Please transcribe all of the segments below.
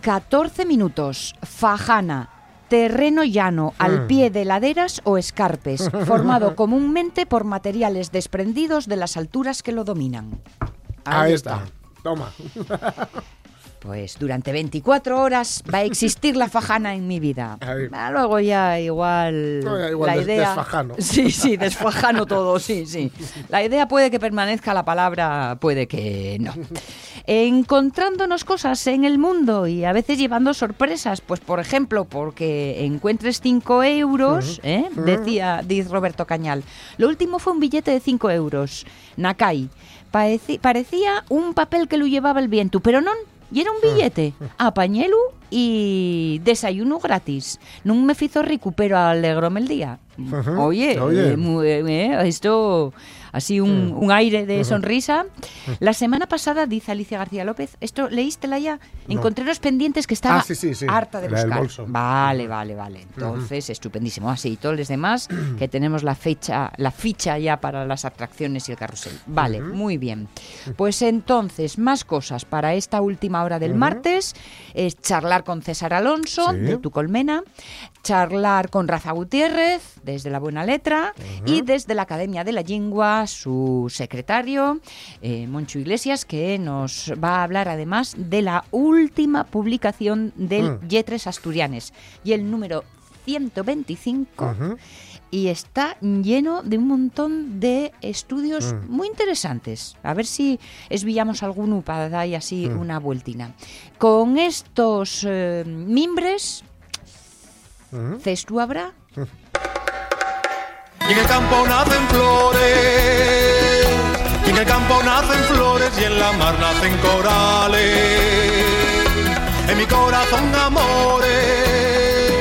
14 minutos. Fajana. Terreno llano, al Hmm. pie de laderas o escarpes, formado comúnmente por materiales desprendidos de las alturas que lo dominan. Ahí está. Toma. Pues durante 24 horas va a existir la fajana en mi vida. Ah, Luego ya igual, Luego ya igual la des- idea... desfajano. Sí, sí, desfajano todo, sí, sí. La idea puede que permanezca, la palabra puede que no. Encontrándonos cosas en el mundo y a veces llevando sorpresas, pues por ejemplo, porque encuentres 5 euros, ¿eh? decía, dice Roberto Cañal. Lo último fue un billete de 5 euros, Nakai. Parecía un papel que lo llevaba el viento, pero no, y era un billete, apañelu y desayuno gratis. Non me fizo rico, pero alegrome el día. Oye, Oye. eh, eh, esto así un, un aire de sonrisa. La semana pasada, dice Alicia García López, esto leístela ya, encontré los pendientes que estaba Ah, sí, sí, sí. harta de La buscar. bolso. Vale, vale, vale. Entonces, estupendísimo. Así, y todos los demás, que tenemos la fecha, la ficha ya para las atracciones y el carrusel. Vale, muy bien. Pues entonces, más cosas para esta última hora del martes es charlar con César Alonso de Tu Colmena, charlar con Rafa Gutiérrez desde La Buena Letra y desde la Academia de la Lengua, su secretario, eh, Moncho Iglesias, que nos va a hablar además de la última publicación del Mm. Yetres Asturianes y el número 125 Ujú. y está lleno de un montón de estudios Mm. muy interesantes. A ver si esvillamos alguno para dar así Mm. una vueltina. Con estos eh, mimbres, Ujú. ¿cestu habrá? Y en el campo nacen flores, y en el campo nacen flores, y en la mar nacen corales. En mi corazón amores,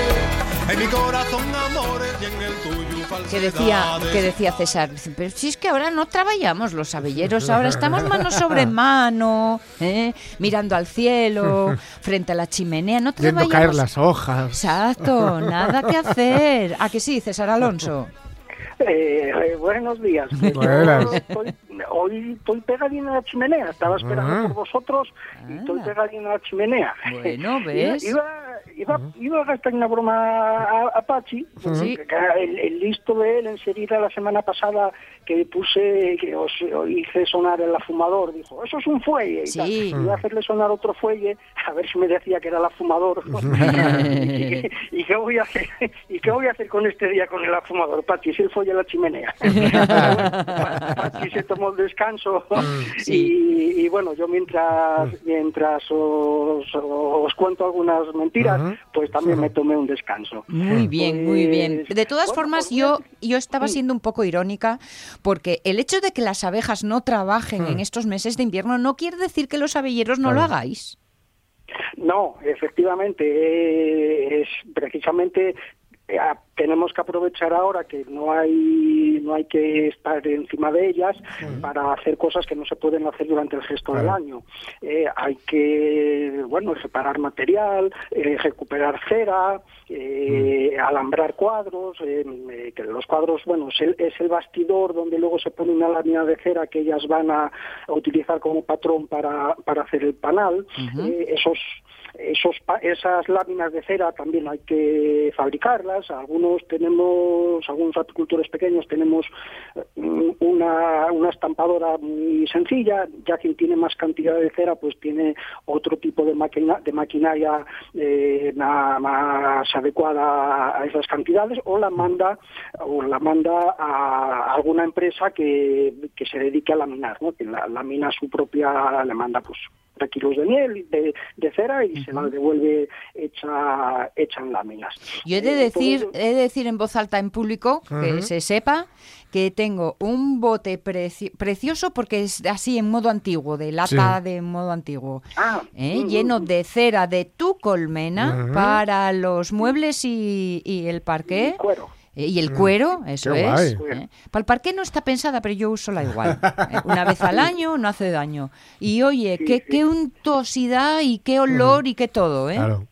en mi corazón amores, y en el tuyo. Que decía, que decía César, dice, pero si es que ahora no trabajamos los abelleros, ahora estamos mano sobre mano, ¿eh? mirando al cielo, frente a la chimenea, no Viendo trabajamos. caer las hojas. Exacto, nada que hacer. ¿A que sí, César Alonso? Eh, eh, buenos días. Yo Buenas. estoy- hoy estoy pegadín a la chimenea. Estaba esperando Ah. por vosotros y estoy Ah. pegadín a la chimenea. Bueno, ¿ves? Iba, iba, iba a gastar una broma a, a Pachi. Que El, el listo de él enseguida la semana pasada que puse, que os, os hice sonar el afumador, dijo, eso es un fuelle. Y tal. Iba a hacerle sonar otro fuelle, a ver si me decía que era el afumador. ¿Y, y qué voy a hacer? ¿Y qué voy a hacer con este día con el afumador, Pachi? Si el fuelle a la chimenea. Pachi se tomó el descanso Sí. y, y bueno, yo mientras mientras os, os cuento algunas mentiras, pues también me tomé un descanso. Muy bien, muy bien. Pues, De todas bueno, formas, pues yo, mira, yo estaba siendo un poco irónica porque el hecho de que las abejas no trabajen en estos meses de invierno no quiere decir que los abelleros no lo hagáis. No, efectivamente, es precisamente tenemos que aprovechar ahora que no hay no hay que estar encima de ellas para hacer cosas que no se pueden hacer durante el resto del Claro. año. Eh, hay que bueno separar material, eh, recuperar cera, eh, alambrar cuadros, eh, eh, que los cuadros bueno es el, es el bastidor donde luego se pone una lámina de cera que ellas van a, a utilizar como patrón para, para hacer el panal. Eh, esos esos esas láminas de cera también hay que fabricarlas. Algunos tenemos, algunos apicultores pequeños tenemos eh, una, una estampadora muy sencilla. Ya quien tiene más cantidad de cera, pues tiene otro tipo de, de maquinaria eh, más adecuada a esas cantidades o la manda o la manda a alguna empresa que, que se dedique a laminar, ¿no? que la, lamina su propia, le manda pues tres kilos de miel de, de cera y se la devuelve hecha, hecha en láminas. Yo he de Eh, decir, entonces, he de decir en voz alta en público que se sepa que tengo un bote preci- precioso porque es así en modo antiguo, de lata Sí. de modo antiguo, Ah, ¿eh? lleno de cera de tu colmena para los muebles y, y el parqué. cuero. Eh, Y el cuero, eso Mm. Qué es. guay. ¿eh? Para el parqué no está pensada, pero yo uso la igual. ¿eh? Una vez al año no hace daño. Y oye, Sí, qué, sí. qué untuosidad y qué olor y qué todo, ¿eh? Claro.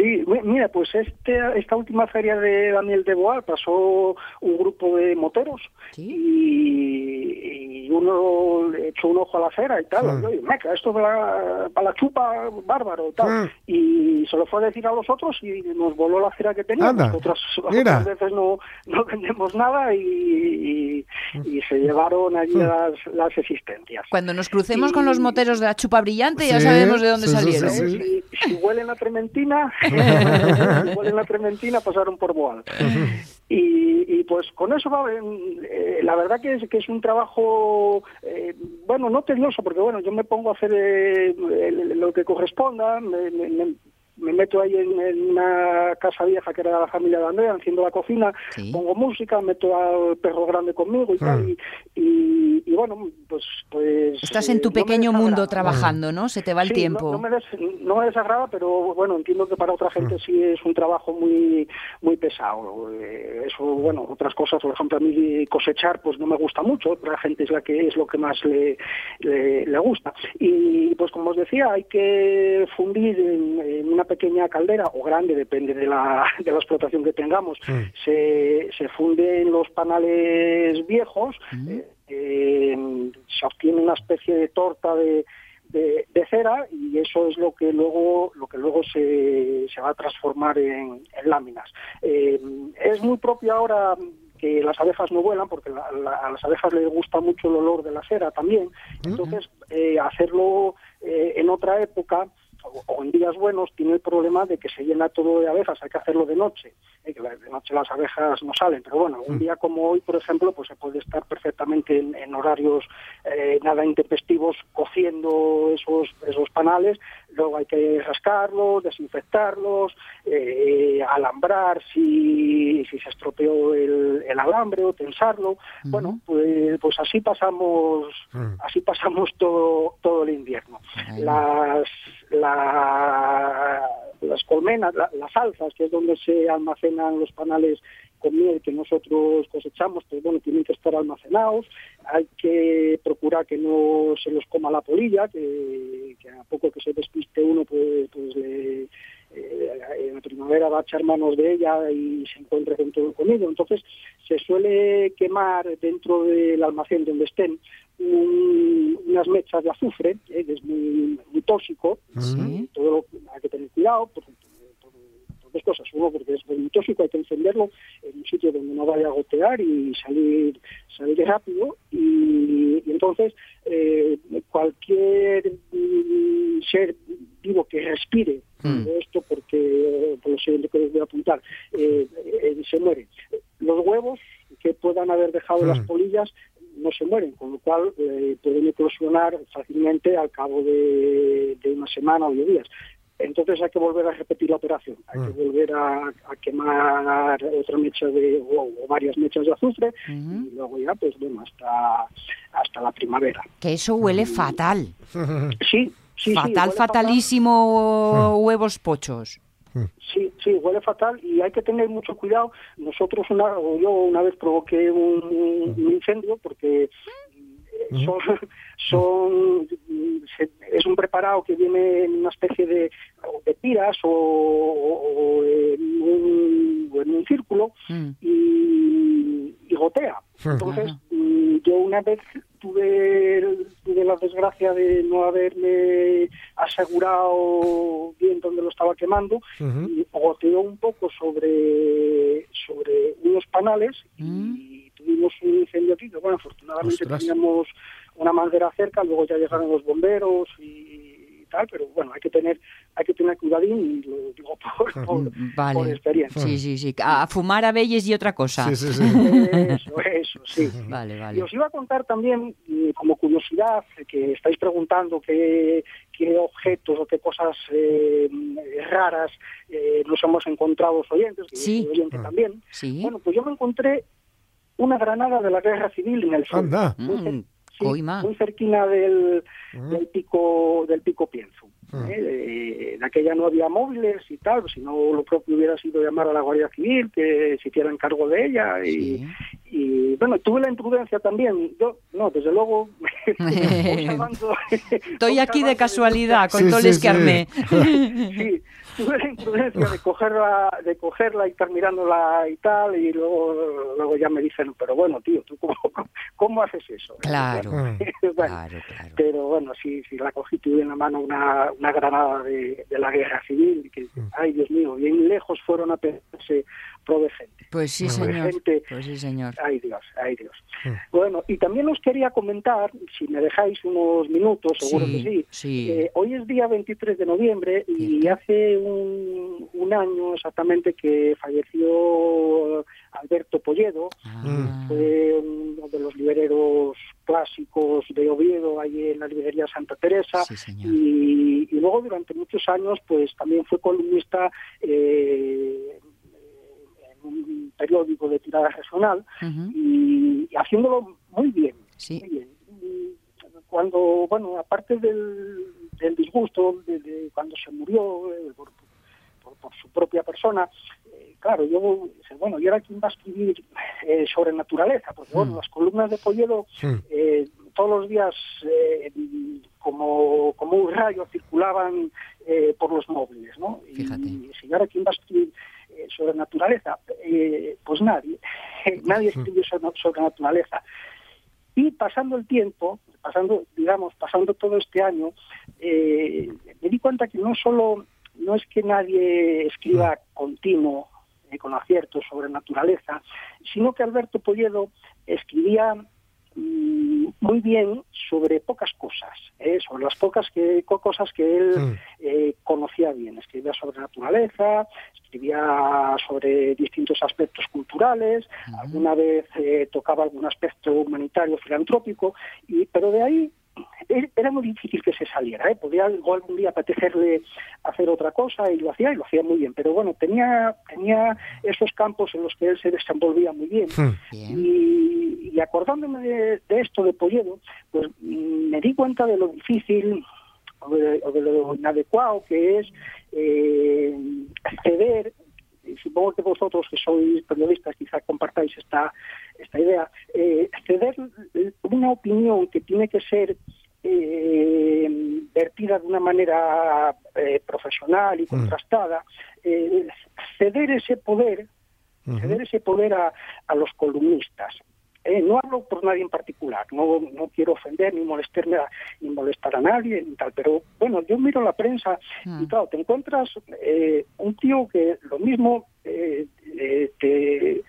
Sí, mi- mira, pues este, esta última feria de Daniel de Boal pasó un grupo de moteros y, y uno echó un ojo a la cera y tal. Y, Oye, meca, esto de la, para la chupa, bárbaro y tal. Mm. Y se lo fue a decir a los otros y nos voló la cera que teníamos. Anda, Otras, otras veces no, no vendemos nada y, y- y se llevaron allí Mm. las, las existencias. Cuando nos crucemos con los moteros de la chupa brillante ya sabemos de dónde sí, sí, salieron. sí, ¿eh? Si, si huelen a trementina, si huelen a trementina, pasaron por Boal. Y, y pues con eso, va, eh, la verdad que es, que es un trabajo, eh, bueno, no tedioso, porque bueno, yo me pongo a hacer eh, el- lo que corresponda, me, me- me- me meto ahí en, en una casa vieja que era de la familia de Andrea, enciendo la cocina, Sí. pongo música, meto al perro grande conmigo y tal, Mm. y, y- y bueno, pues... pues Estás en eh, tu no pequeño mundo trabajando, ¿no? Se te va el Sí, tiempo. No, no me des- no me desagrada, pero bueno, entiendo que para otra gente sí es un trabajo muy muy pesado. Eh, Eso, bueno, otras cosas, por ejemplo, a mí cosechar pues no me gusta mucho, otra gente es la que es lo que más le, le, le gusta. Y pues como os decía, hay que fundir en, en una pequeña caldera o grande, depende de la, de la explotación que tengamos, Mm. se, se funden los panales viejos, eh, eh, se obtiene una especie de torta de, de, de cera y eso es lo que luego lo que luego se, se va a transformar en, en láminas. Eh, es muy propio ahora que las abejas no vuelan porque la- la- a las abejas les gusta mucho el olor de la cera también. Entonces, eh, hacerlo eh, en otra época o, en días buenos tiene el problema de que se llena todo de abejas, hay que hacerlo de noche, eh, que de noche las abejas no salen, pero bueno, un día como hoy, por ejemplo, pues se puede estar perfectamente en, en horarios eh, nada intempestivos cociendo esos, esos panales, luego hay que rascarlos, desinfectarlos, eh, alambrar si, si se estropeó el, el alambre o tensarlo, bueno, pues, pues así pasamos, Mm. así pasamos todo, todo el invierno. Las, la- las colmenas, la- las alzas, que es donde se almacenan los panales con miel que nosotros cosechamos, pues bueno, tienen que estar almacenados, hay que procurar que no se los coma la polilla, que, a poco que se despiste uno, pues, pues le, eh, en la primavera va a echar manos de ella y se encuentra con todo comido. Entonces, se suele quemar dentro del almacén donde estén un- unas mechas de azufre, eh, que es muy, muy tóxico. Sí. Todo lo- hay que tener cuidado por, por- por dos cosas. Uno, porque es muy tóxico, hay que encenderlo en un sitio donde no vaya a gotear y salir, salir rápido. Y, y entonces, eh, cualquier mm, ser vivo que respire Mm. todo esto, porque por lo siguiente que les voy a apuntar, eh, eh, se muere. Los huevos que puedan haber dejado Mm. las polillas no se mueren, con lo cual eh, pueden eclosionar fácilmente al cabo de, de una semana o diez días. Entonces hay que volver a repetir la operación, hay que volver a, a quemar otra mecha de, o, o varias mechas de azufre y luego ya, pues bueno, hasta, hasta la primavera. Que eso huele fatal. Sí, sí, fatal, fatalísimo huevos pochos. Sí, sí, huele fatal y hay que tener mucho cuidado. Nosotros, una, o yo una vez provoqué un, un incendio porque eh, son, son se- es un preparado que viene en una especie de, de tiras o, o- o en un, o en un círculo Mm. y, y gotea. Entonces, Ajá. mm, yo una vez tuve, tuve la desgracia de no haberme asegurado bien dónde lo estaba quemando y goteó un poco sobre, sobre unos panales Mm. y tuvimos un incendio aquí, bueno, afortunadamente Ostras. teníamos una manguera cerca, luego ya llegaron los bomberos y, tal, pero bueno, hay que tener hay que tener cuidadín y lo digo por, por, Vale. por experiencia. Sí, sí, sí. A fumar a Belles y otra cosa. Sí, sí, sí. Eso, eso, sí. Vale, Y vale. os iba a contar también, mm, como curiosidad, que estáis preguntando qué, qué objetos o qué cosas eh, raras eh, nos hemos encontrado los oyentes, que Sí. oyente también. Sí. Bueno, pues yo me encontré una granada de la guerra civil en el sur. Anda. Mm, sí, coima. muy cerquina del, del pico del pico Pienzo. Mm. ¿eh? Eh, en aquella no había móviles y tal, si no lo propio hubiera sido llamar a la Guardia Civil que se hicieran cargo de ella y, Sí. y bueno, tuve la imprudencia también. Yo, no, desde luego. Estoy aquí de casualidad con Sí, todo el sí, escarné. Sí, tuve la imprudencia de cogerla, de cogerla y estar mirándola y tal, y luego, luego ya me dicen, pero bueno, tío, ¿tú cómo, cómo haces eso? Claro. Bueno, Claro, claro. pero bueno, sí, sí, la cogí, tuve en la mano una, una granada de, de la guerra civil, que, ay Dios mío, bien lejos fueron a pensarse pro de gente. Pues sí, señor. Pues sí, señor. Ay Dios, ay Dios. Bueno, y también os quería comentar, si me dejáis unos minutos, seguro Sí, que sí. sí. eh, hoy es día 23 de noviembre y hace un, un año exactamente que falleció Alberto Polledo, Ah, fue uno de los libreros clásicos de Oviedo, ahí en la librería Santa Teresa, Sí, y, y luego durante muchos años pues también fue columnista eh, en un periódico de tirada regional y, y haciéndolo muy bien, Sí. muy bien. Y Cuando, bueno, aparte del, del disgusto de, de cuando se murió eh, por, por- por su propia persona, eh, claro, yo, bueno, ¿y ahora quién va a escribir eh, sobre naturaleza? Porque, bueno, las columnas de Polledo Mm. todos los días como, como un rayo circulaban por los móviles, ¿no? Fíjate. Y si ahora quién va a escribir sobre naturaleza, pues nadie, nadie escribió sobre, sobre naturaleza. Y pasando el tiempo, pasando, digamos, pasando todo este año, eh, me di cuenta que no solo, no es que nadie escriba continuo eh, con acierto sobre naturaleza, sino que Alberto Polledo escribía mm, muy bien sobre pocas cosas, eh, sobre las pocas que, co- cosas que él Mm. eh, conocía bien. Escribía sobre naturaleza, escribía sobre distintos aspectos culturales, alguna vez eh, tocaba algún aspecto humanitario, filantrópico, y, pero de ahí era muy difícil que se saliera. ¿eh? Podía algún día apetecerle hacer otra cosa y lo hacía y lo hacía muy bien. Pero bueno, tenía, tenía esos campos en los que él se desenvolvía muy bien. Mm. Bien. Y, y acordándome de, de esto de Polledo, pues mm, me di cuenta de lo difícil o de, o de lo inadecuado que es eh, ceder, y supongo que vosotros que sois periodistas quizá compartáis esta, esta idea, eh, ceder una opinión que tiene que ser eh, vertida de una manera eh, profesional y contrastada, eh, ceder ese poder ceder ese poder a, a los columnistas. Eh, no hablo por nadie en particular, no, no quiero ofender ni molestarme a, ni molestar a nadie ni tal, pero bueno, yo miro la prensa y claro, te encuentras eh, un tío que lo mismo eh, eh, te,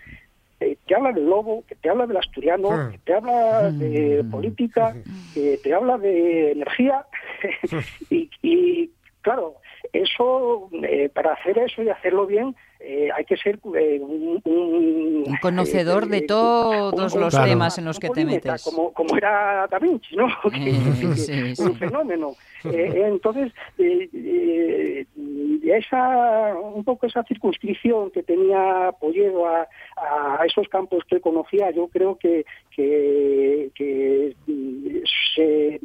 eh, te habla del lobo, que te habla del asturiano, Mm. que te habla de política, que te habla de energía y, y, claro, eso eh, para hacer eso y hacerlo bien eh, hay que ser eh, un, un- Un conocedor de eh, todos los Claro. temas en los que te metes. Como, como era Da Vinci, ¿no? Que- que- sí, sí. Un fenómeno. Entonces, esa, un poco esa circunscripción que tenía Polledo a, a esos campos que conocía, yo creo que, que, que, se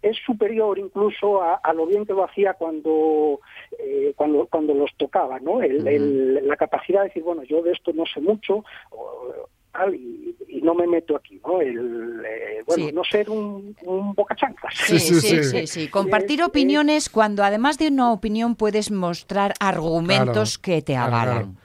es superior incluso a, a lo bien que lo hacía cuando eh, cuando cuando los tocaba no El- el- la capacidad de decir bueno yo de esto no sé mucho o, tal, y, y no me meto aquí no el eh, bueno Sí. no ser un, un bocachanclas Sí, Sí, sí, sí, sí, sí. sí. Compartir Es- opiniones cuando además de una opinión puedes mostrar argumentos Claro, que te avalan. claro.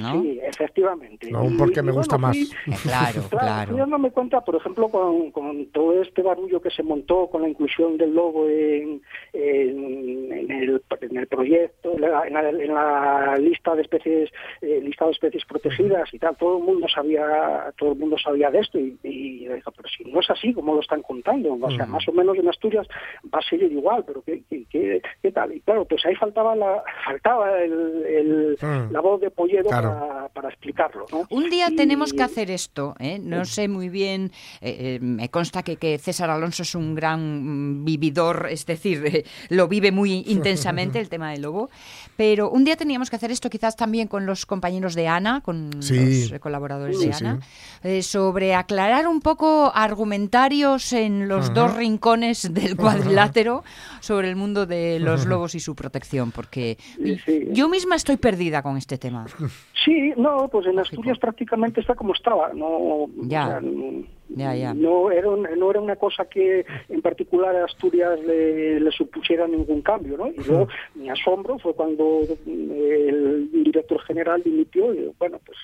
¿No? Sí, efectivamente. No, porque y me gusta bueno, más. Eh, Claro, Claro, fui dándome cuenta, por ejemplo, con, con todo este barullo que se montó con la inclusión del lobo en, en, en el, en el proyecto, en la, en la- en la lista de especies, eh, listado de especies protegidas y tal, todo el mundo sabía, todo el mundo sabía de esto y, y yo digo, pero si no es así como lo están contando, o sea, más o menos en Asturias va a seguir igual, pero qué, qué, qué- qué tal? Y claro, pues ahí faltaba la, faltaba el, el- Mm. la voz de Polledo Claro. Para, para explicarlo, ¿no? Un día Y- tenemos que hacer esto, ¿eh? no sé muy bien, eh, eh, me consta que, que César Alonso es un gran mm, vividor, es decir, eh, lo vive muy intensamente el tema del lobo, pero un día teníamos que hacer esto quizás también con los compañeros de Ana, con Sí. los eh, colaboradores Sí, de sí. Ana, eh, sobre aclarar un poco argumentarios en los dos rincones del cuadrilátero sobre el mundo de los lobos y su protección, porque Sí, sí. yo misma estoy perdida con este tema. Sí, no, pues en Asturias prácticamente está como estaba. No, Ya. o sea, Ya, ya. No, era un- no era una cosa que en particular a Asturias le, le supusiera ningún cambio, ¿no? Y luego mi asombro fue cuando eh, el director general dimitió y bueno, pues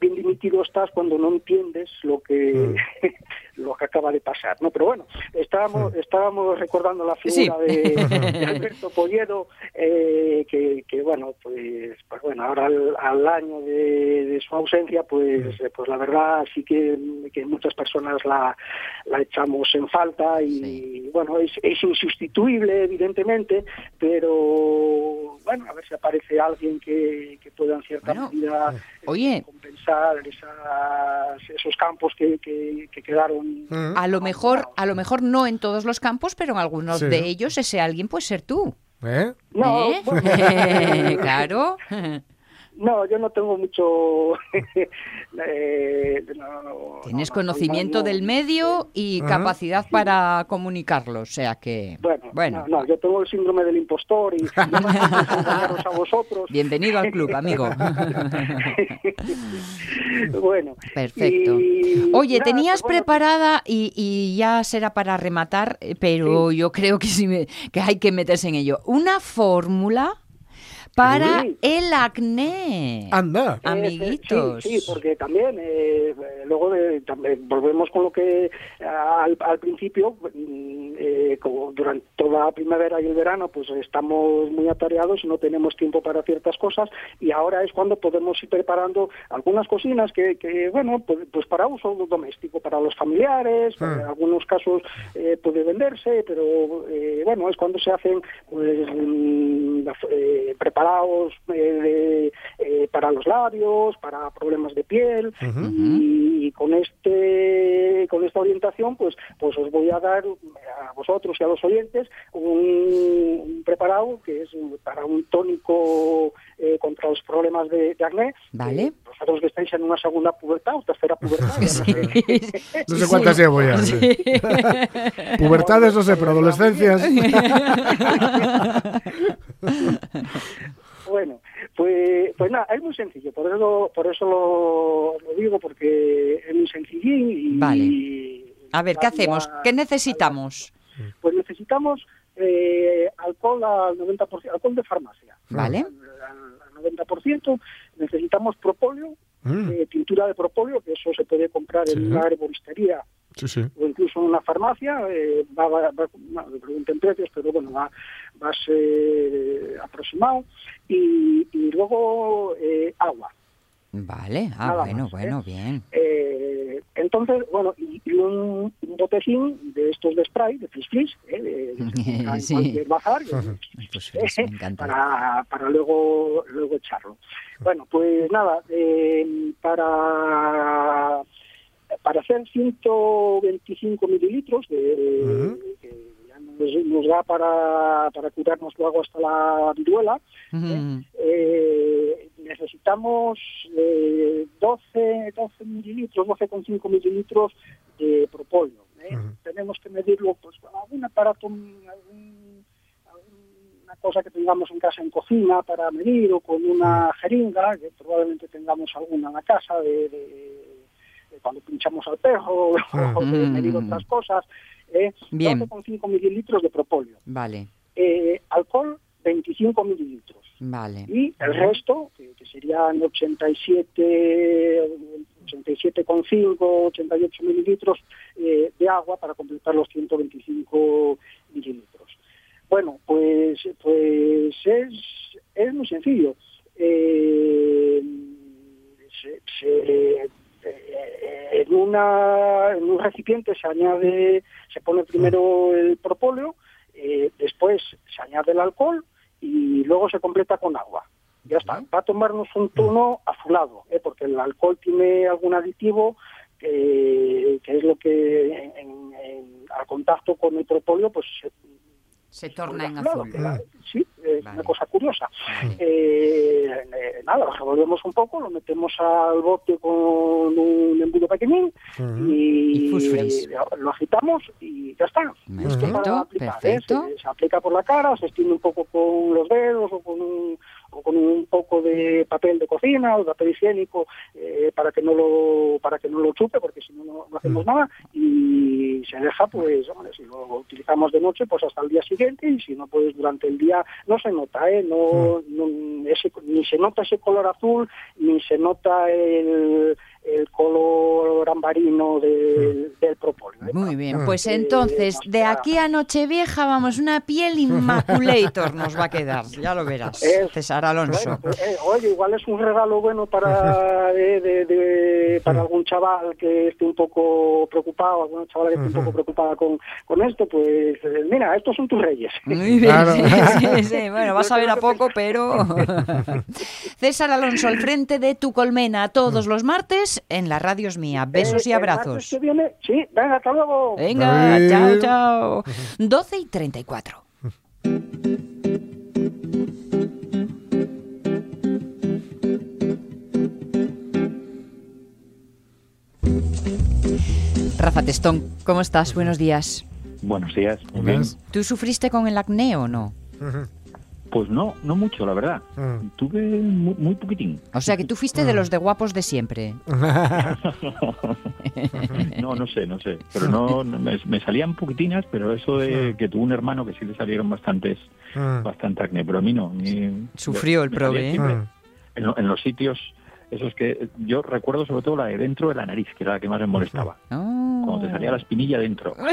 bien dimitido estás cuando no entiendes lo que lo que acaba de pasar, ¿no? Pero bueno, estábamos estábamos recordando la figura Sí. de, de Alberto Polledo eh, que, que, bueno, pues, pues bueno, ahora al, al año de, de su ausencia, pues eh, pues la verdad sí que, que muchas personas la, la echamos en falta y bueno, es, es insustituible evidentemente, pero bueno, a ver si aparece alguien que, que pueda en cierta Bueno, medida eh, oye. compensar esas, esos campos que, que, que quedaron A lo mejor, a lo mejor no en todos los campos, pero en algunos Sí. de ellos ese alguien puede ser tú. ¿Eh? No, ¿Eh? bueno, claro. No, yo no tengo mucho. eh, no, no, Tienes no, conocimiento no, no. del medio y Ajá. capacidad para comunicarlo, o sea que Bueno, bueno. No, no, yo tengo el síndrome del impostor y a vosotros. Bienvenido al club, amigo. bueno. Perfecto. y Oye, nada, tenías pues bueno, preparada y, y ya será para rematar, eh, pero yo creo que sí me- que hay que meterse en ello. Una fórmula para Sí. el acné. Anda. Ah, Amiguitos. Sí, sí, porque también, eh, eh, luego de- también volvemos con lo que eh, al, al principio, mm, eh, como durante toda la primavera y el verano, pues estamos muy atareados y no tenemos tiempo para ciertas cosas y ahora es cuando podemos ir preparando algunas cocinas que, que, bueno, pues, pues para uso doméstico, para los familiares, en algunos casos eh, puede venderse, pero eh, bueno, es cuando se hacen pues, mm, eh, preparados eh, de- eh, para los labios, para problemas de piel y, con este con esta orientación pues pues os voy a dar a vosotros y a los oyentes un, un preparado que es para un tónico eh, contra los problemas de, de acné. Vale. Eh, vosotros que estáis en una segunda pubertad o tercera pubertad. no sé. No sé cuántas llevo ya. sí. Pubertades, no sé, pero adolescencias. Bueno, pues, pues nada, es muy sencillo, por eso, por eso lo, lo digo, porque es muy sencillín y... Vale. A ver, ¿qué la- hacemos? ¿Qué necesitamos? Pues necesitamos eh, alcohol al 90%, alcohol de farmacia. Vale. Al, al 90%, necesitamos propóleo, Mm, eh, tintura de propóleo, que eso se puede comprar Sí. en una herboristería sí, sí. o incluso en una farmacia, eh, va, va, va- no, pregunten precios, pero bueno, va, va a ser eh, aproximado. Y, y luego eh, agua. Vale, ah, Nada bueno, más, bueno, ¿eh? bien. Eh, entonces, bueno, y, y un, un botecín de estos de spray, de flis flis, eh, de, de Sí. cualquier bazar, Pues feliz, me encanta. para, para luego, luego echarlo. Bueno, pues nada, eh, para, para hacer 125 mililitros, de, que ya nos, nos da para, para curarnos luego hasta la viruela, Mm, eh, necesitamos eh, 12, 12 mililitros, 12,5 mililitros de propóleo. ¿eh? Tenemos que medirlo pues, con algún aparato, algún- alguna cosa que tengamos en casa en cocina para medir o con una jeringa, que probablemente tengamos alguna en la casa de- de cuando pinchamos al perro o de Mm. otras cosas. ¿eh? Bien. 12,5 mililitros de propóleo. Vale. Eh, alcohol, 25 mililitros. Vale. y el resto, que, que serían 87, 87,5, 88 mililitros eh, de agua para completar los 125 mililitros. Bueno, pues, pues es, es muy sencillo. Eh, se- se- en, una, en un recipiente se añade, se pone primero el propóleo, eh, después se añade el alcohol y luego se completa con agua. Ya está. Va a tomarnos un tono azulado, ¿eh? porque el alcohol tiene algún aditivo que, que es lo que en- en- en- al contacto con el propóleo pues se torna en azulado, azul. la- Sí, es Vale. una cosa curiosa. Eh, eh, nada, lo revolvemos un poco, lo metemos al bote con un embudo pequeñín y, Y eh, lo agitamos y ya está. Esto Perfecto, para aplicar, ¿eh? perfecto. Se, se aplica por la cara, se extiende un poco con los dedos o con un, con un poco de papel de cocina o de papel higiénico eh, para que no lo para que no lo chupe porque si no no hacemos nada y se deja pues hombre, si lo utilizamos de noche pues hasta el día siguiente y si no pues durante el día no se nota eh no, no- ese- ni se nota ese color azul ni se nota el, el color ambarino del, del propóleo ¿eh? Muy bien, pues Eh, entonces, de aquí a Nochevieja, vamos, una piel inmaculator nos va a quedar, ya lo verás, Es- César Alonso. Bueno, pues, eh, oye, igual es un regalo bueno para de, de- de- para algún chaval que esté un poco preocupado, alguna chavala que esté un poco preocupada con, con esto, pues eh, mira, estos son tus reyes. Muy bien, Claro. sí, sí, sí. Bueno, vas a ver a poco, pero... César Alonso, al frente de tu colmena, todos los martes en la radio es mía. Besos y Eh, el martes abrazos. que viene, sí, venga, hasta luego. Venga, David. chao, chao. 12 y 34. Rafa Testón, ¿cómo estás? Buenos días. Buenos días. muy Buenas. bien. ¿Tú sufriste con el acné o no? Pues no, no mucho, la verdad. Mm. Tuve muy, muy poquitín. O sea, que tú fuiste de los de guapos de siempre. No, no sé, no sé. Pero no, no, me, me salían poquitinas, pero eso de que tuve un hermano que sí le salieron bastantes, Mm. bastante acné, pero a mí no. ni- Sufrió el prove, ¿eh? siempre Mm. En, en los sitios, esos que yo recuerdo sobre todo la de dentro de la nariz, que era la que más me molestaba. Oh. Cuando te salía la espinilla dentro.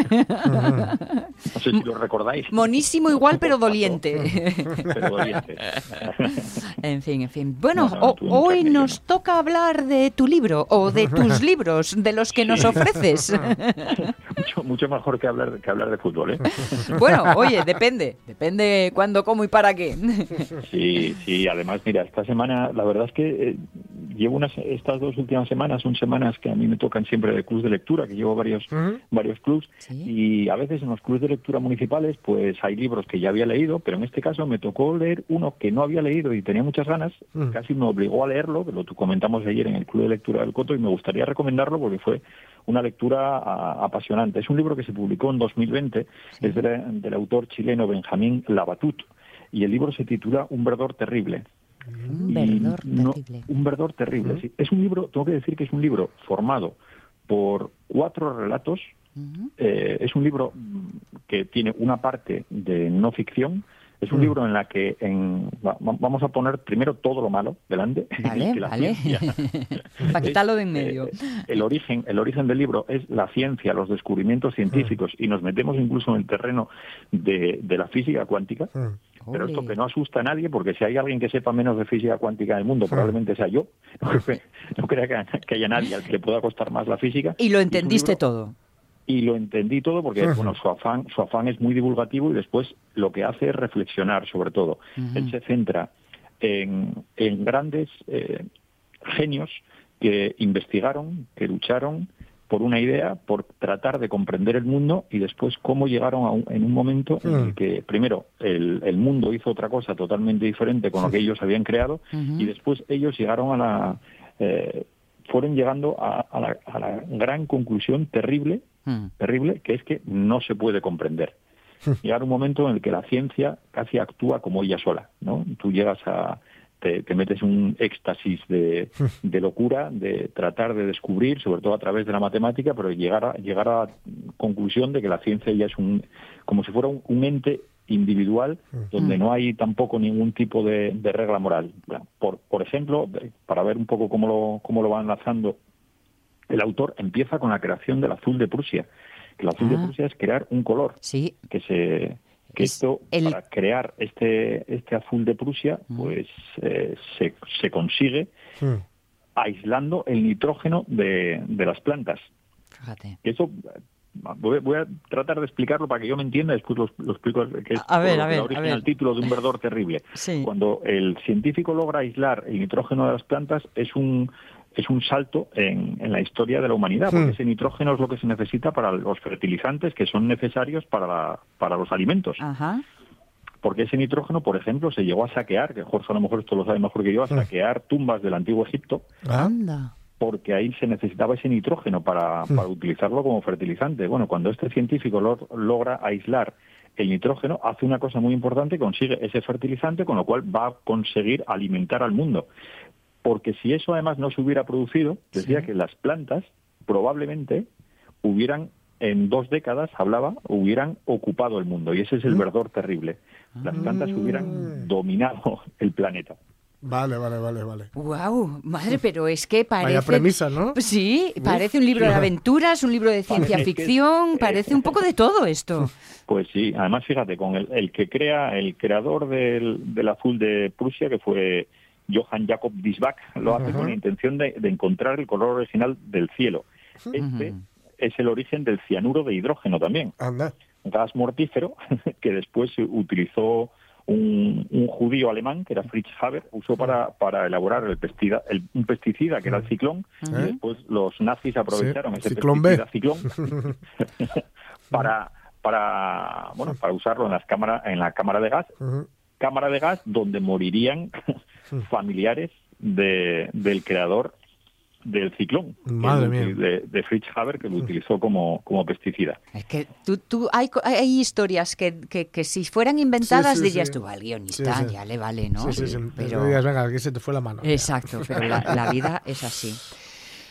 No sé si lo recordáis. Monísimo igual, pero doliente. Pero doliente. En fin, en fin. Bueno, No, no, hoy nos toca hablar de tu libro o de tus libros, de los que nos ofreces. mucho, mucho mejor que hablar, que hablar de fútbol, ¿eh? bueno, oye, depende. Depende cuándo, cómo y para qué. Sí, sí, además, mira, esta semana, la verdad es que eh, llevo unas, estas dos últimas semanas, son semanas que a mí me tocan siempre de clubs de lectura, que llevo varios, varios clubs, Sí. y a veces en los clubs de lectura municipales, pues hay libros que ya había leído, pero en este caso me tocó leer uno que no había leído y tenía muchas ganas, casi me obligó a leerlo, que lo comentamos ayer en el club de lectura del Coto, y me gustaría recomendarlo porque fue una lectura a- apasionante. Es un libro que se publicó en 2020, es de la- del autor chileno Benjamín Labatut, y el libro se titula Un verdor terrible. Un verdor no- terrible. un verdor terrible, sí. Es un libro, tengo que decir que es un libro formado por cuatro relatos. Eh, es un libro que tiene una parte de no ficción. Es un libro en la que en, va- va- vamos a poner primero todo lo malo delante. Vale, que la vale. Para quitarlo de en eh, medio. el origen, el origen del libro es la ciencia, los descubrimientos científicos y nos metemos incluso en el terreno de, de la física cuántica. Mm. Pero esto que no asusta a nadie, porque si hay alguien que sepa menos de física cuántica en el mundo, probablemente sea yo. No crea que, haya nadie al que le pueda costar más la física. Y lo entendiste libro- todo. Y lo entendí todo porque, bueno, su afán, su afán es muy divulgativo y después lo que hace es reflexionar sobre todo. Él se centra en, en grandes eh, genios que investigaron, que lucharon por una idea, por tratar de comprender el mundo y después cómo llegaron a un- en un momento en el Mm. que primero el, el mundo hizo otra cosa totalmente diferente con lo que ellos habían creado y después ellos llegaron a la eh, fueron llegando a, a la, a la gran conclusión terrible Mm. terrible que es que no se puede comprender llegar un momento en el que la ciencia casi actúa como ella sola no tú llegas a te, te metes en un éxtasis de, de locura de tratar de descubrir sobre todo a través de la matemática pero llegar a llegar a la conclusión de que la ciencia ya es un como si fuera un, un ente individual donde no hay tampoco ningún tipo de, de regla moral. Por, por ejemplo, para ver un poco cómo lo, cómo lo va enlazando, el autor empieza con la creación del azul de Prusia. El azul de Ah. Prusia es crear un color Sí, que se que Es esto el- para crear este este azul de Prusia pues eh, se, se consigue Mm. aislando el nitrógeno de, de las plantas fíjate. eso voy, voy a tratar de explicarlo para que yo me entienda después lo, lo explico que es A ver, a ver, a ver. al título de un verdor terrible Sí. cuando el científico logra aislar el nitrógeno de las plantas es un es un salto en, en la historia de la humanidad, porque Hmm. ese nitrógeno es lo que se necesita para los fertilizantes que son necesarios para, la- para los alimentos Ajá. porque ese nitrógeno, por ejemplo, se llegó a saquear, que Jorge a lo mejor esto lo sabe mejor que yo, a saquear tumbas del antiguo Egipto, Ah, Anda. porque ahí se necesitaba ese nitrógeno para, para utilizarlo como fertilizante. Bueno, cuando este científico lo- logra aislar el nitrógeno, hace una cosa muy importante, consigue ese fertilizante, con lo cual va a conseguir alimentar al mundo. Porque si eso además no se hubiera producido, decía que las plantas probablemente hubieran en dos décadas, hablaba, hubieran ocupado el mundo. Y ese es el verdor terrible. Las plantas hubieran dominado el planeta. Vale, vale, vale, vale. Wow, madre, pero es que parece. Vaya premisa, ¿no? Sí, parece un libro de aventuras, un libro de ciencia que- ficción, parece un poco de todo esto. Pues sí, además fíjate, con el, el que crea, el creador del, del azul de Prusia, que fue Johann Jacob Diesbach, lo hace con la intención de, de encontrar el color original del cielo. Este es el origen del cianuro de hidrógeno también, Anda. gas mortífero que después se utilizó un, un judío alemán, que era Fritz Haber, usó para, para elaborar el pesticida, el- un pesticida que era el ciclón, y ¿Eh? después los nazis aprovecharon Sí, ese Ciclón B. pesticida ciclón para para bueno para usarlo en las cámaras en la cámara de gas. Cámara de gas donde morirían familiares de, del creador del ciclón Madre mía. de, de Fritz Haber que lo utilizó como, como pesticida Es que tú, tú hay, co- hay- hay historias que, que, que si fueran inventadas Sí, sí, dirías sí. tú, al guionista Sí, sí. ya le vale, ¿no? Sí, sí, sí. Pero, No digas, venga, aquí se te fue la mano. exacto, pero la, la vida es así.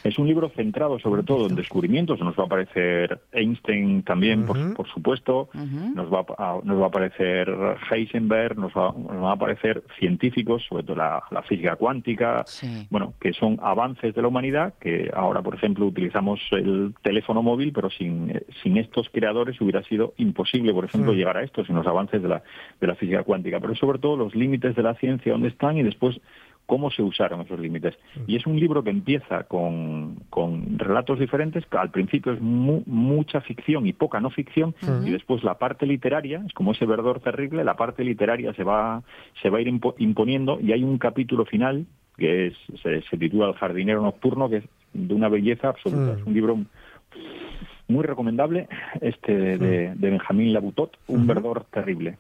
Es un libro centrado sobre todo en descubrimientos. Nos va a aparecer Einstein también, por, supuesto. Nos, va a, nos va a aparecer Heisenberg, nos va, nos van a aparecer científicos, sobre todo la, la física cuántica, Sí. bueno, que son avances de la humanidad, que ahora, por ejemplo, utilizamos el teléfono móvil, pero sin, sin estos creadores hubiera sido imposible, por ejemplo, Mm. llegar a esto, sin los avances de la, de la física cuántica. Pero sobre todo los límites de la ciencia, dónde están, y después cómo se usaron esos límites. Y es un libro que empieza con, con relatos diferentes, que al principio es mu- mucha ficción y poca no ficción, y después la parte literaria, es como ese verdor terrible, la parte literaria se va, se va a ir impo- imponiendo y hay un capítulo final que es, se, se titula El jardinero nocturno, que es de una belleza absoluta. Es un libro muy recomendable, este de, de Benjamín Labutot, Un verdor terrible.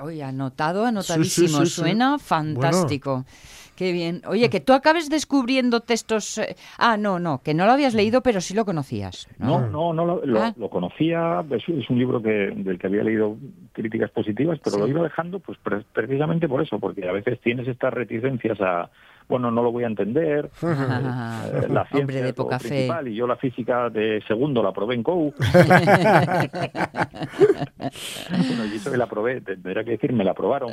Oye, anotado, anotadísimo. sí, sí. Suena fantástico. Qué bien. Oye, que tú acabes descubriendo textos. eh, Ah, no, no, que no lo habías leído, pero sí lo conocías. ¿no? No, no, no lo, lo- Ah. lo conocía, es, es un libro que, del que había leído críticas positivas, pero Sí. lo iba dejando pues pre- precisamente por eso, porque a veces tienes estas reticencias a, bueno, no lo voy a entender, eh, la ciencia Hombre de poca fe. principal, y yo la física de segundo la probé en COU. bueno, y eso que la probé, tendría que decir, me la aprobaron.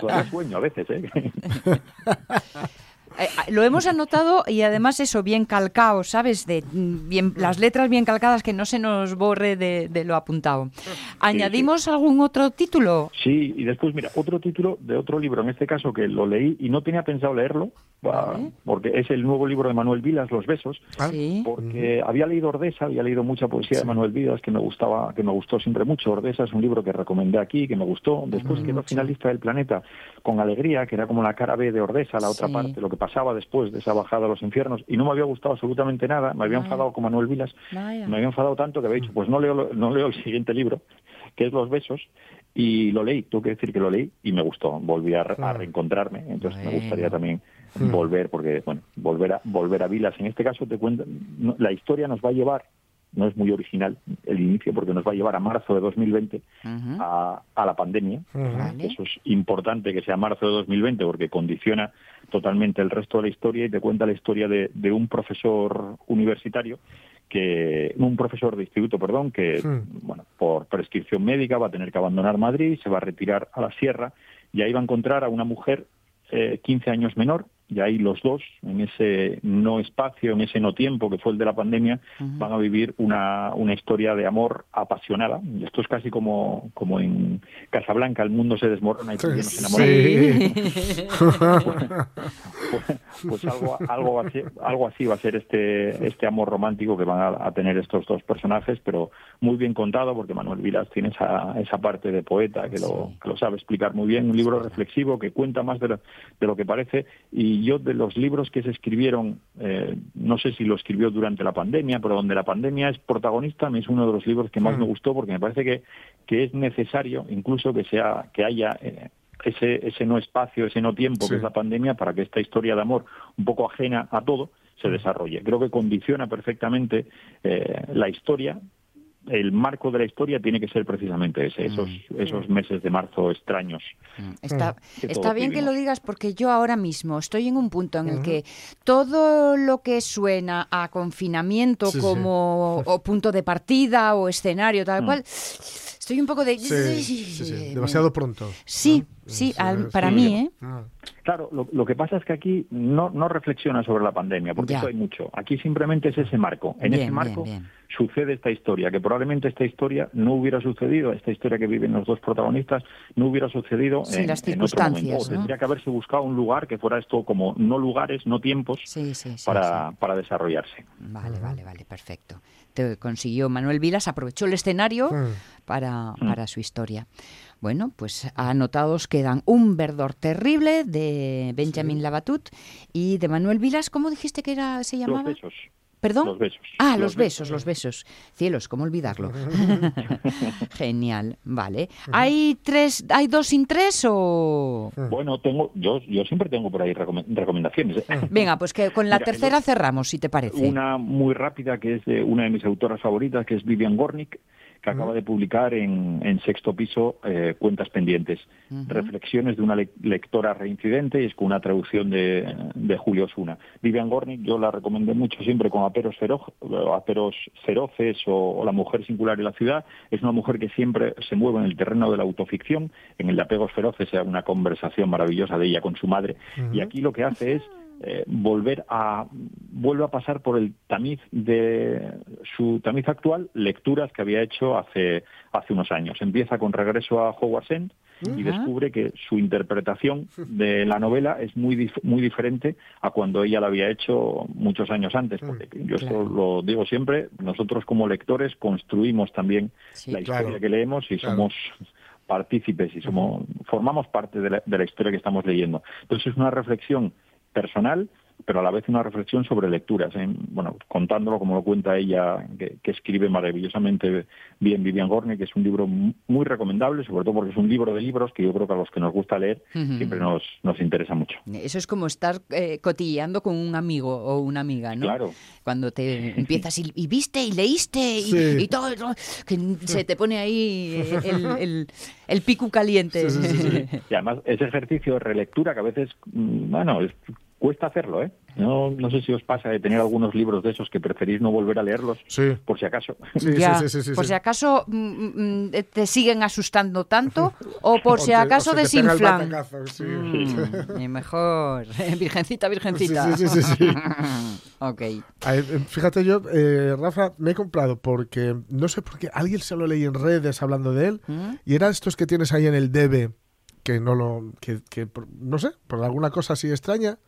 Todavía sueño a veces, ¿eh? Eh, ah, lo hemos anotado y además eso, bien calcado, ¿sabes? De, mm, bien, las letras bien calcadas, que no se nos borre de, de lo apuntado. ¿Añadimos algún otro título? Sí, y después, mira, otro título de otro libro, en este caso que lo leí y no tenía pensado leerlo, Vale. porque es el nuevo libro de Manuel Vilas, Los Besos, Sí. porque había leído Ordesa, había leído mucha poesía de Manuel Vilas que me gustaba, que me gustó siempre mucho. Ordesa es un libro que recomendé aquí, que me gustó. Después quedó finalista del Planeta con Alegría, que era como la cara B de Ordesa, la otra Sí. parte, lo que pasaba después de esa bajada a los infiernos, y no me había gustado absolutamente nada, me había Vaya. enfadado con Manuel Vilas, Vaya. me había enfadado tanto que había dicho, pues no leo, lo- no leo el siguiente libro, que es Los Besos, y lo leí, tengo que decir que lo leí y me gustó, volví a, re- a reencontrarme, entonces me gustaría también volver, porque, bueno, volver a, volver a Vilas, en este caso te cuento, no- la historia nos va a llevar, no es muy original el inicio, porque nos va a llevar a marzo de 2020 Ujú. a, a la pandemia, eso es importante que sea marzo de 2020 porque condiciona totalmente el resto de la historia y te cuenta la historia de, de un profesor universitario que un profesor de instituto, perdón, que Hmm. bueno, por prescripción médica va a tener que abandonar Madrid, se va a retirar a la sierra y ahí va a encontrar a una mujer eh, 15 años menor y ahí los dos, en ese no espacio, en ese no tiempo que fue el de la pandemia, van a vivir una, una historia de amor apasionada. Y esto es casi como, como en Casablanca, el mundo se desmorona y tú nos enamoramos. Sí. Pues, pues algo, algo, va a ser- algo así va a ser este, este amor romántico que van a, a tener estos dos personajes, pero muy bien contado porque Manuel Vilas tiene esa, esa parte de poeta que lo, que lo sabe explicar muy bien, un libro reflexivo que cuenta más de lo, de lo que parece y yo de los libros que se escribieron, eh, no sé si lo escribió durante la pandemia, pero donde la pandemia es protagonista, es uno de los libros que más me gustó porque me parece que, que es necesario incluso que sea que haya eh, ese, ese no espacio, ese no tiempo Sí. que es la pandemia para que esta historia de amor un poco ajena a todo se desarrolle. Creo que condiciona perfectamente eh, la historia. El marco de la historia tiene que ser precisamente ese, esos, esos meses de marzo extraños. Está, Que está bien que lo digas porque yo ahora mismo estoy en un punto en el que todo lo que suena a confinamiento Sí, sí. como o punto de partida o escenario tal Mm. cual, estoy un poco de... Sí, sí, sí, demasiado pronto. Sí, ¿no? sí, al- para sí. mí, ¿eh? Ah. Claro, lo, lo que pasa es que aquí no, no reflexiona sobre la pandemia, porque eso hay mucho. Aquí simplemente es ese marco. En Bien, ese marco bien, bien. sucede esta historia, que probablemente esta historia no hubiera sucedido, esta historia que viven los dos protagonistas, no hubiera sucedido en, las en otro circunstancias, ¿no? Tendría que haberse buscado un lugar que fuera esto como no lugares, no tiempos, Sí, sí, sí. para, sí. para desarrollarse. Vale, vale, vale, perfecto. Te consiguió Manuel Vilas, aprovechó el escenario Mm. para, para su historia. Bueno, pues anotados quedan Un verdor terrible de Benjamin Labatut y de Manuel Vilas, ¿cómo dijiste que era se Los llamaba? ¿Perdón? Los besos. Ah, Los los, besos, los besos. Cielos, ¿cómo olvidarlo? Genial, vale. ¿Hay tres, hay dos sin tres o...? Bueno, tengo, yo, yo siempre tengo por ahí recome- recomendaciones. ¿eh? Venga, pues que con la Mira, tercera cerramos, si te parece. Una muy rápida que es de una de mis autoras favoritas, que es Vivian Gornick, que acaba de publicar en, en sexto piso eh, Cuentas Pendientes. Reflexiones de una le- lectora reincidente y es con una traducción de, de Julio Osuna. Vivian Gornick yo la recomendé mucho siempre con Aperos, Fero- Aperos Feroces o, o La Mujer Singular en la Ciudad. Es una mujer que siempre se mueve en el terreno de la autoficción. En el de Apegos Feroces hay una conversación maravillosa de ella con su madre. Y aquí lo que hace es eh, volver a vuelve a pasar por el tamiz de su tamiz actual lecturas que había hecho hace hace unos años empieza con regreso a Hogwarts End y descubre que su interpretación de la novela es muy dif- muy diferente a cuando ella la había hecho muchos años antes porque yo esto lo digo siempre nosotros como lectores construimos también Sí. la historia Claro. que leemos y Claro. somos partícipes y somos formamos parte de la, de la historia que estamos leyendo entonces es una reflexión personal pero a la vez una reflexión sobre lecturas, ¿eh? bueno, contándolo como lo cuenta ella, que, que escribe maravillosamente bien Vivian Gornick, que es un libro mu- muy recomendable, sobre todo porque es un libro de libros que yo creo que a los que nos gusta leer siempre nos, nos interesa mucho. Eso es como estar eh, cotilleando con un amigo o una amiga, ¿no? Claro. Cuando te empiezas y, y viste y leíste y, Sí. y todo, todo, que se te pone ahí eh, el, el, el pico caliente. Sí, sí, sí, sí. Y además ese ejercicio de relectura que a veces, mm, bueno, es- cuesta hacerlo, ¿eh? No, no sé si os pasa de tener algunos libros de esos que preferís no volver a leerlos, Sí. por si acaso. Sí, Ya, sí, sí, sí, por sí. si acaso mm, mm, te siguen asustando tanto o por O si acaso o te el desinflan. batacazo. Mm, y mejor, virgencita, virgencita. Sí, sí, sí, sí, sí. ok. Ver, eh, Fíjate yo, eh, Rafa, me he comprado porque no sé por qué alguien se lo leí en redes hablando de él ¿Mm? y eran estos que tienes ahí en el debe que no lo que, que por- no sé, por alguna cosa así extraña,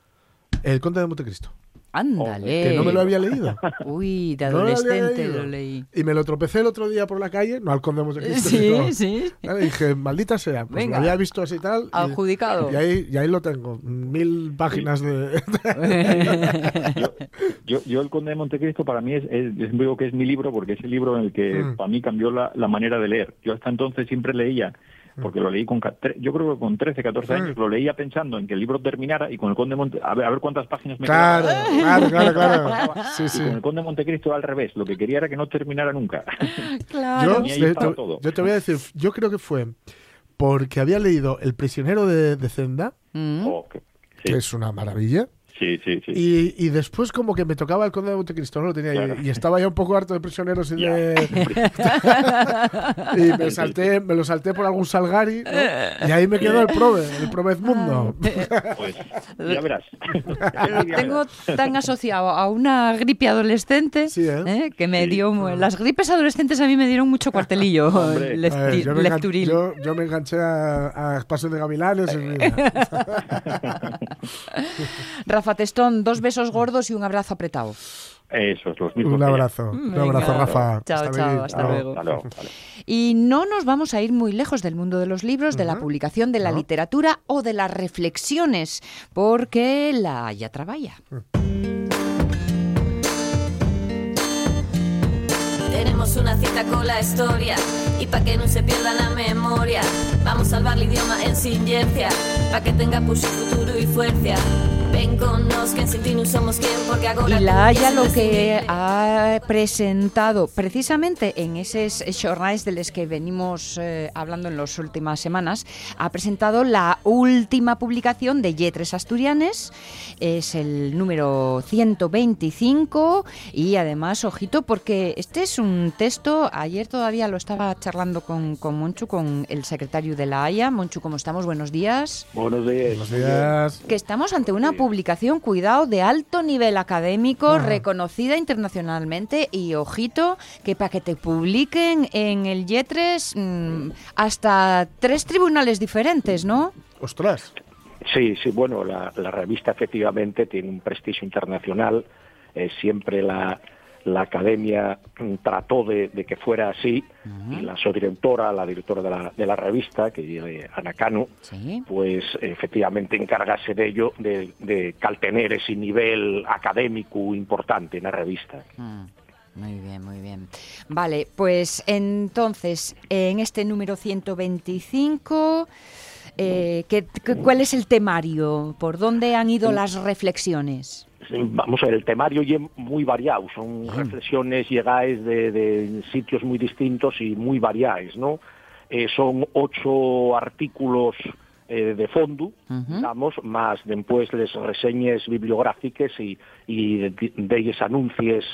El Conde de Montecristo, Ándale. que no me lo había leído. Uy, de No lo había adolescente lo leí. Y me lo tropecé el otro día por la calle, no al Conde de Montecristo. Sí, sino- sí. Y dije, maldita sea, pues Venga. lo había visto así y tal. Adjudicado. Y ahí, y ahí lo tengo, mil páginas de... yo, yo, yo el Conde de Montecristo para mí es, es, es- digo que es mi libro porque es el libro en el que Mm. para mí cambió la, la manera de leer. Yo hasta entonces siempre leía, porque lo leí con, yo creo que con 13, 14 años, lo leía pensando en que el libro terminara y con el Conde de Monte, a ver, a ver cuántas páginas me Claro, claro, claro, claro. Sí, Y sí. con el Conde de Montecristo al revés, lo que quería era que no terminara nunca. Claro. Yo, Y ahí te, todo. yo te voy a decir, yo creo que fue porque había leído El prisionero de, de Zenda, Mm. Oh, que es una maravilla, sí, Sí. Y, y después como que me tocaba el Conde de Montecristo, no lo tenía Claro. y, y estaba ya un poco harto de prisioneros y Ya. de... y me salté, me lo salté por algún Salgari, ¿no? Y ahí me quedó el Prove, el Provez-Mundo. Pues ya verás. Lo tengo tan asociado a una gripe adolescente Sí, ¿eh? ¿eh? que me Sí. dio... mu- Las gripes adolescentes a mí me dieron mucho cuartelillo. Hombre. ver, yo, me yo- yo me enganché a, a Pasión de Gavilanes. Rafa Testón, dos besos gordos y un abrazo apretado. Eso es, los mismos. Un abrazo, un Venga. abrazo, Rafa. Chao, Hasta chao, hasta luego. Hasta luego, vale. Y no nos vamos a ir muy lejos del mundo de los libros, de la publicación, de la literatura o de las reflexiones, porque la Haya trabaja. Tenemos una cita con la historia y para que no se pierda la memoria, vamos a salvar el idioma en ciencia, para que tenga push futuro y fuerza. Ven con nos que sin ti no somos quien porque ahora Y la Haya lo que ha presentado precisamente en esos jornales de los que venimos eh, hablando en las últimas semanas, ha presentado la última publicación de Yetres Asturianes, es el número 125 y además, ojito, porque este es un texto, ayer todavía lo estaba charlando con, con Monchu, con el secretario de la Haya. Monchu, ¿cómo estamos? Buenos días Buenos días. Buenos días. que estamos ante una publicación, cuidado, de alto nivel académico, reconocida internacionalmente y ojito, que para que te publiquen en el Yetres mm, hasta tres tribunales diferentes, ¿no? Ostras. Sí, sí, bueno, la, la revista efectivamente tiene un prestigio internacional. eh, siempre la, la academia mm, trató de, de que fuera así y la subdirectora, la directora de la, de la revista, que es Ana Cano, Sí. pues efectivamente encargase de ello, de, de caltener ese nivel académico importante en la revista. Mm, Muy bien, muy bien. Vale, pues entonces, en este número 125, eh, ¿qué- qué- ¿cuál es el temario? ¿Por dónde han ido las reflexiones? Vamos a ver, el temario es muy variado, son reflexiones llegáis de, de sitios muy distintos y muy variadas, ¿no? Eh, son ocho artículos eh, de fondo, Ujú. digamos, más después les reseñas bibliográficas y, y de, de ellos anuncios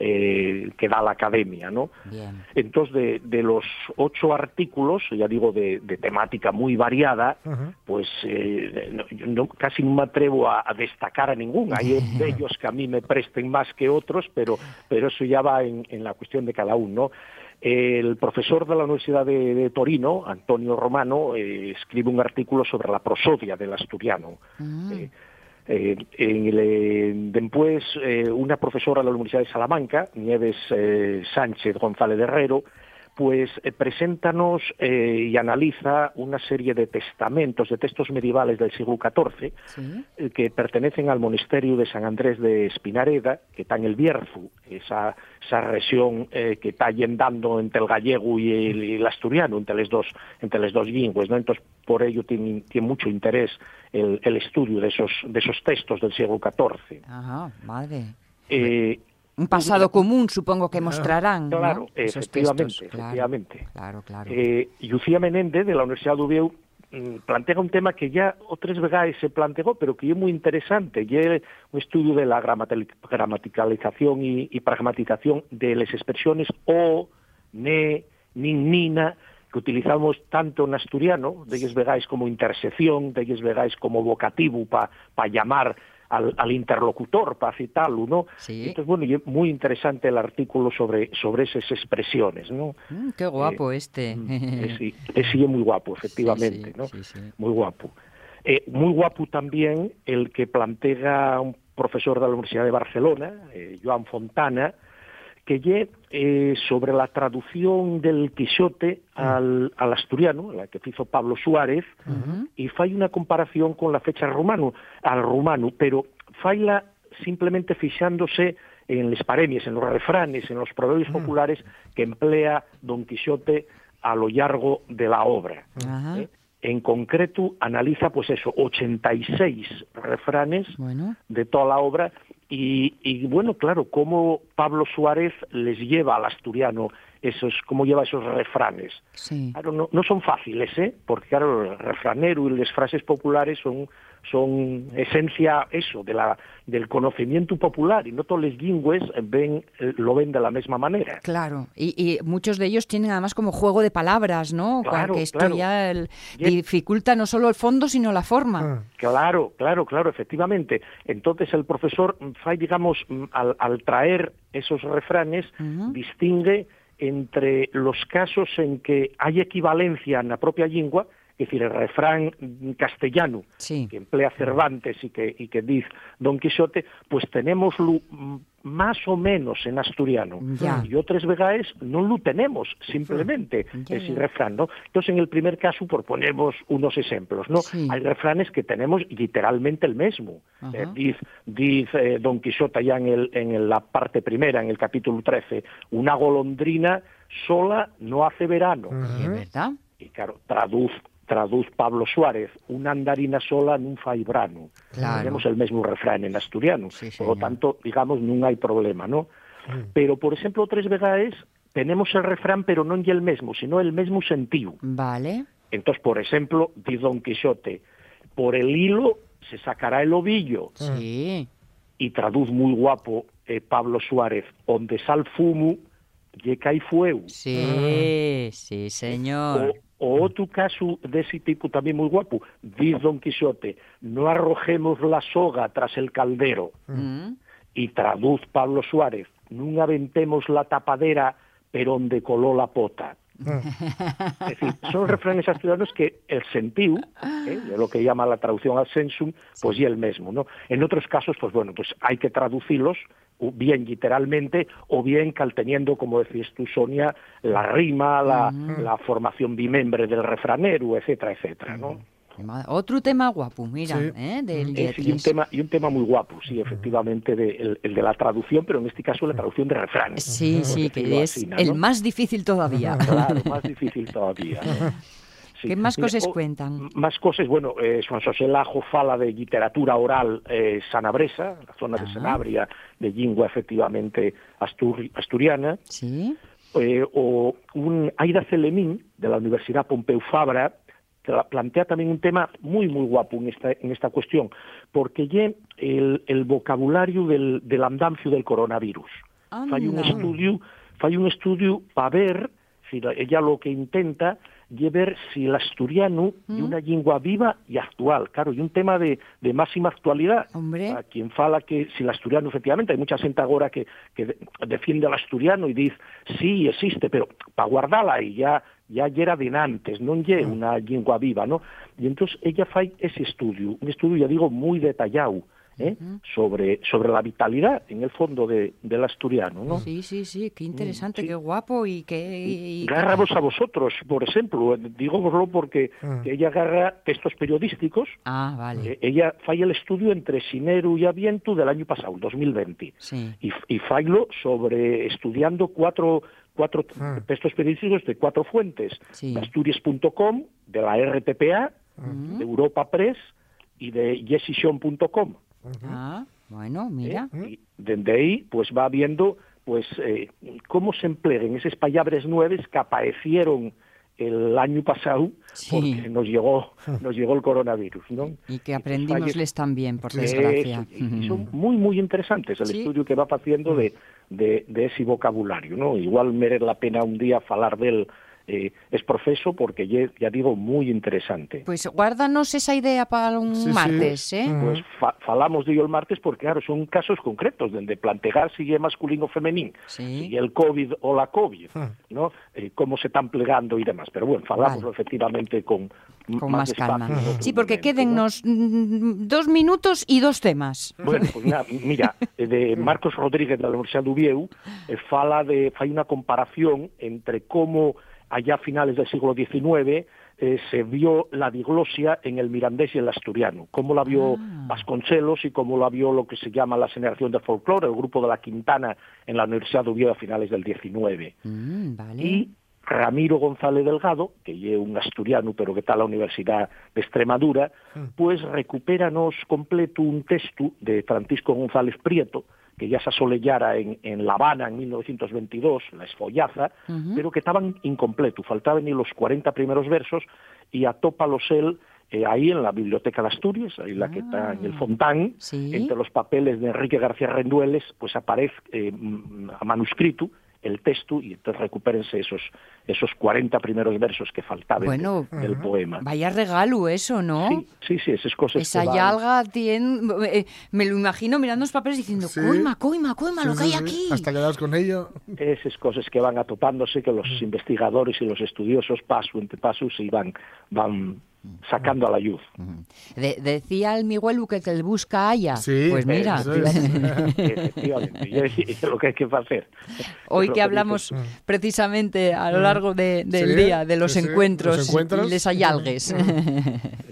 eh, que da la academia, ¿no? Bien. Entonces, de, de los ocho artículos, ya digo, de, de temática muy variada, pues eh, no- yo no- casi no me atrevo a, a destacar a ninguno. Hay de ellos que a mí me presten más que otros, pero, pero eso ya va en, en la cuestión de cada uno. El profesor de la Universidad de, de Torino, Antonio Romano, eh, escribe un artículo sobre la prosodia del asturiano. Eh, eh, eh, después, eh, una profesora de la Universidad de Salamanca, Nieves eh, Sánchez González Herrero, pues eh, preséntanos eh, y analiza una serie de testamentos, de textos medievales del siglo XIV, Sí. eh, que pertenecen al monasterio de San Andrés de Espinareda, que está en el Bierzo, esa, esa región eh, que está yendando entre el gallego y el, y el asturiano, entre las dos, entre las dos lingües, ¿no? Entonces, por ello tiene, tiene mucho interés el, el estudio de esos, de esos textos del siglo XIV. Ajá, madre. Eh, Un pasado común, supongo que mostrarán. ¿no? Claro, Esos efectivamente, textos, claro. efectivamente. Claro, claro. Eh, Lucía Menéndez, de la Universidad de Ubieu, mm, plantea un tema que ya otras veces se planteó, pero que es muy interesante, y es un estudio de la gramaticalización y, y pragmatización de las expresiones o, ne, nin, nina, que utilizamos tanto en asturiano, de ellos vegáis como intersección, de ellos vegáis como vocativo para llamar al, al interlocutor, para citarlo, ¿no? Sí. Entonces, bueno, y muy interesante el artículo sobre, sobre esas expresiones, ¿no? Mm, qué guapo este. Eh, sí, eh, sí, es muy guapo, efectivamente, Sí, ¿no? Muy guapo. Eh, muy guapo también el que plantea un profesor de la Universidad de Barcelona, eh, Joan Fontana, que lle eh, sobre la traducción del Quijote al, al asturiano, la que hizo Pablo Suárez, y fai una comparación con la fecha romano, al rumano, pero faila simplemente fixándose en les paremies, en los refranes, en los proverbios populares que emplea Don Quijote a lo largo de la obra. ¿eh? En concreto, analiza, pues eso, 86 refranes Bueno. de toda la obra y, y, bueno, claro, cómo Pablo Suárez les lleva al asturiano esos, cómo lleva esos refranes. Sí. Claro, no, no son fáciles, ¿eh? Porque claro, el refranero y las frases populares son son esencia eso de la del conocimiento popular y no todos los lingües ven eh, lo ven de la misma manera. Claro, y, y muchos de ellos tienen además como juego de palabras, ¿no? Claro, que esto claro. ya el- dificulta no solo el fondo, sino la forma. Ah. Claro, claro, claro, efectivamente. Entonces el profesor mm, digamos, mm, al, al traer esos refranes, Ujú. distingue entre los casos en que hay equivalencia en la propia lengua, es decir, el refrán castellano Sí. que emplea Cervantes y que, y que dice Don Quixote, pues tenemos más o menos en asturiano. Ya. Y otras vegaes no lo tenemos, simplemente, Ya, ese ya. refrán, ¿no? Entonces, en el primer caso, por ponemos unos ejemplos, ¿no? Sí. Hay refranes que tenemos literalmente el mismo. Eh, dice dice, eh, Don Quixote ya en, el, en la parte primera, en el capítulo 13, una golondrina sola no hace verano. Es verdad. Y claro, traduz, traduz Pablo Suárez, unha andarina sola nun fai brano. Claro. Tenemos el mesmo refrán en asturiano, sí, por lo tanto, digamos, non hai problema, ¿no? Mm. Pero, por exemplo, tres vegaes tenemos el refrán, pero non lle el mesmo, sino el mesmo sentido. Vale. Entonces, por exemplo, di Don Quixote, por el hilo se sacará el ovillo. Mm. Sí. Y traduz moi guapo eh, Pablo Suárez, onde sal fumo, lle cai fueu. Sí, mm. sí, señor. O, o outro caso dese tipo tamén moi guapo, diz Don Quixote, no arrojemos la soga tras el caldero. Mm. E traduz Pablo Suárez, non aventemos la tapadera pero onde coló la pota. Es decir, son refranes asturianos que el sentido, ¿eh? de lo que llama la traducción al sensum, pues y el mismo, ¿no? En otros casos, pues bueno, pues hay que traducirlos o bien literalmente o bien calteniendo, como decías tú, Sonia, la rima, la, la formación bimembre del refranero, etcétera, etcétera, ¿no? Otro tema guapo, mira, Sí. ¿eh? del Es, y, un tema, y un tema muy guapo, sí, efectivamente, de, el, el de la traducción, pero en este caso la traducción de refranes. Sí, sí, que es así, ¿no? el más difícil todavía. Claro, más difícil todavía. Sí. ¿Qué más Mira, cosas o- cuentan? Más cosas, bueno, eh, Juan José Lajo fala de literatura oral eh, sanabresa, la zona de Ah. Sanabria, de lingua efectivamente asturi- asturiana, Sí. eh, o un Aida Celemín, de la Universidad Pompeu Fabra, plantea también un tema muy, muy guapo en esta, en esta cuestión, porque lle el, el vocabulario del, del andancio del coronavirus. Fai un Anda. estudio, fai un estudio para ver, si la- ella lo que intenta lle ver si el asturiano Mm. una lengua viva y actual, claro, y un tema de, de máxima actualidad. Hombre. A quien fala que si el asturiano, efectivamente, hay mucha gente ahora que, que de- defiende al asturiano y dice, sí, existe, pero para guardarla y ya ya era de antes, non lle una lengua viva, ¿no? Y entonces ella fai ese estudio, un estudio, ya digo, muy detallado, ¿eh? sobre, sobre la vitalidad, en el fondo, de, del asturiano, ¿no? Sí, sí, sí, qué interesante, sí. qué guapo y qué... y- a vosotros, por ejemplo, dígoslo porque Ah. que ella agarra textos periodísticos, Ah, vale. eh, ella falla el estudio entre Sineru y Aviento del año pasado, 2020, Sí. y, y failo sobre estudiando cuatro, cuatro Ah. textos periodísticos de cuatro fuentes, Sí. de Asturias.com, de la RTPA, de Europa Press y de Ah, bueno, mira. ¿eh? Y desde ahí, pues va viendo pues eh, cómo se emplean esas palabras nuevas que aparecieron el año pasado Sí. porque nos llegó nos llegó el coronavirus, ¿no? Y que aprendimosles también, por desgracia. y- y son muy muy interesantes el Sí. estudio que va haciendo de, de, de ese vocabulario, ¿no? Igual merece la pena un día hablar del eh, es profeso porque ye, ya digo muy interesante. Pues guárdanos esa idea para un sí, martes, sí. eh? Mm. Pues fa falamos de ello el martes porque claro, son casos concretos donde plantear si es masculino o femenino, sí. si el COVID o la COVID, ah. ¿no? Eh, cómo se están plegando y demás, pero bueno, falamos vale. efectivamente con con más, más calma. Sí, porque quédennos ¿no? dos minutos y dos temas. Bueno, pues na, mira, eh, de Marcos Rodríguez de la Universidad de Uvieu, eh, fala de fai una comparación entre cómo allá a finales del siglo XIX eh, se vio la diglosia en el mirandés y el asturiano, cómo la vio Ah. Vasconcelos y cómo la vio lo que se llama la generación de folclore, el grupo de la Quintana en la Universidad de Oviedo a finales del XIX. Mm, vale. Y Ramiro González Delgado, que es un asturiano pero que está en la Universidad de Extremadura, pues recupéranos completo un texto de Francisco González Prieto, que ya se asolellara en, en La Habana en 1922, La Esfollaza, pero que estaban incompletos, faltaban ni los 40 primeros versos, y atópalos él eh, ahí en la Biblioteca de Asturias, ahí la que está en el Fontán, Sí. entre los papeles de Enrique García Rendueles, pues aparece eh, a manuscrito el texto y entonces recupérense esos esos 40 primeros versos que faltaban Bueno, de- del poema. Vaya regalo eso, ¿no? Sí, sí, sí, esas cosas Esa que van- yalga tiene... eh, me lo imagino mirando los papeles diciendo, Sí. coima, coima, coima, lo Sí, que hay aquí. Hasta quedaos con ello. esas cosas que van atopándose, que los investigadores y los estudiosos paso entre paso se van, van sacando a la luz. De- decía el Miguel que, que el busca haya. Sí, pues mira. Efectivamente, es, lo que hay que hacer. hoy que dice- hablamos precisamente a lo largo de- del Sí, día de los sí, encuentros, los encuentros. y les ayalgues.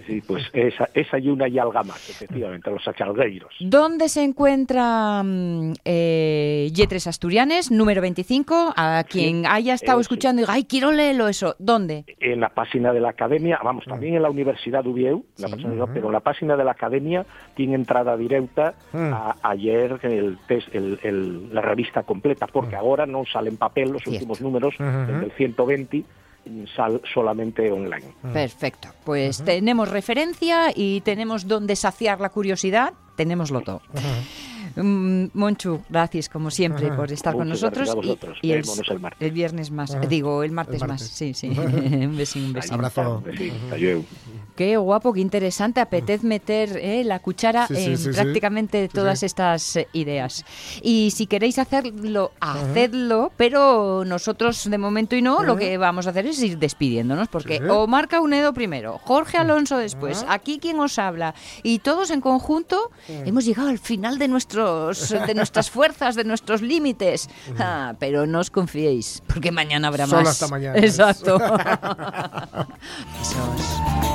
Sí, pues esa, esa y una y alga más, efectivamente, los achalgueiros. ¿Dónde se encuentra mm, eh, Yetres Asturianes, número 25? A quien haya estado eh, escuchando y diga, ay, quiero leerlo eso. ¿Dónde? En la página de la academia, vamos, también en la Universidad de Ubieu, la Sí. página de- pero la página de la academia tiene entrada directa a, ayer el, test- el- el- la revista completa, porque ahora no sale en papel los Cierto. últimos números, desde el 120 sal solamente online. Perfecto. Pues tenemos referencia y tenemos donde saciar la curiosidad. Tenemoslo todo. Mm, Monchu, gracias como siempre por estar con nosotros. Y, y el, Vémonos el martes. el viernes más. Digo, el martes, El más. Sí, sí. un besín, un besín. Abrazo. Adiós. Qué guapo, qué interesante. Apetez meter eh, la cuchara Sí, sí, en sí, prácticamente todas estas eh, ideas. Y si queréis hacerlo, hacedlo, pero nosotros de momento y no, lo que vamos a hacer es ir despidiéndonos, porque. Omar Caunedo primero, Jorge Alonso después, aquí quien os habla, y todos en conjunto hemos llegado al final de, nuestros, de nuestras fuerzas, de nuestros límites. Ah, pero no os confiéis, porque mañana habrá Solo más. hasta mañana. Exacto. Besos.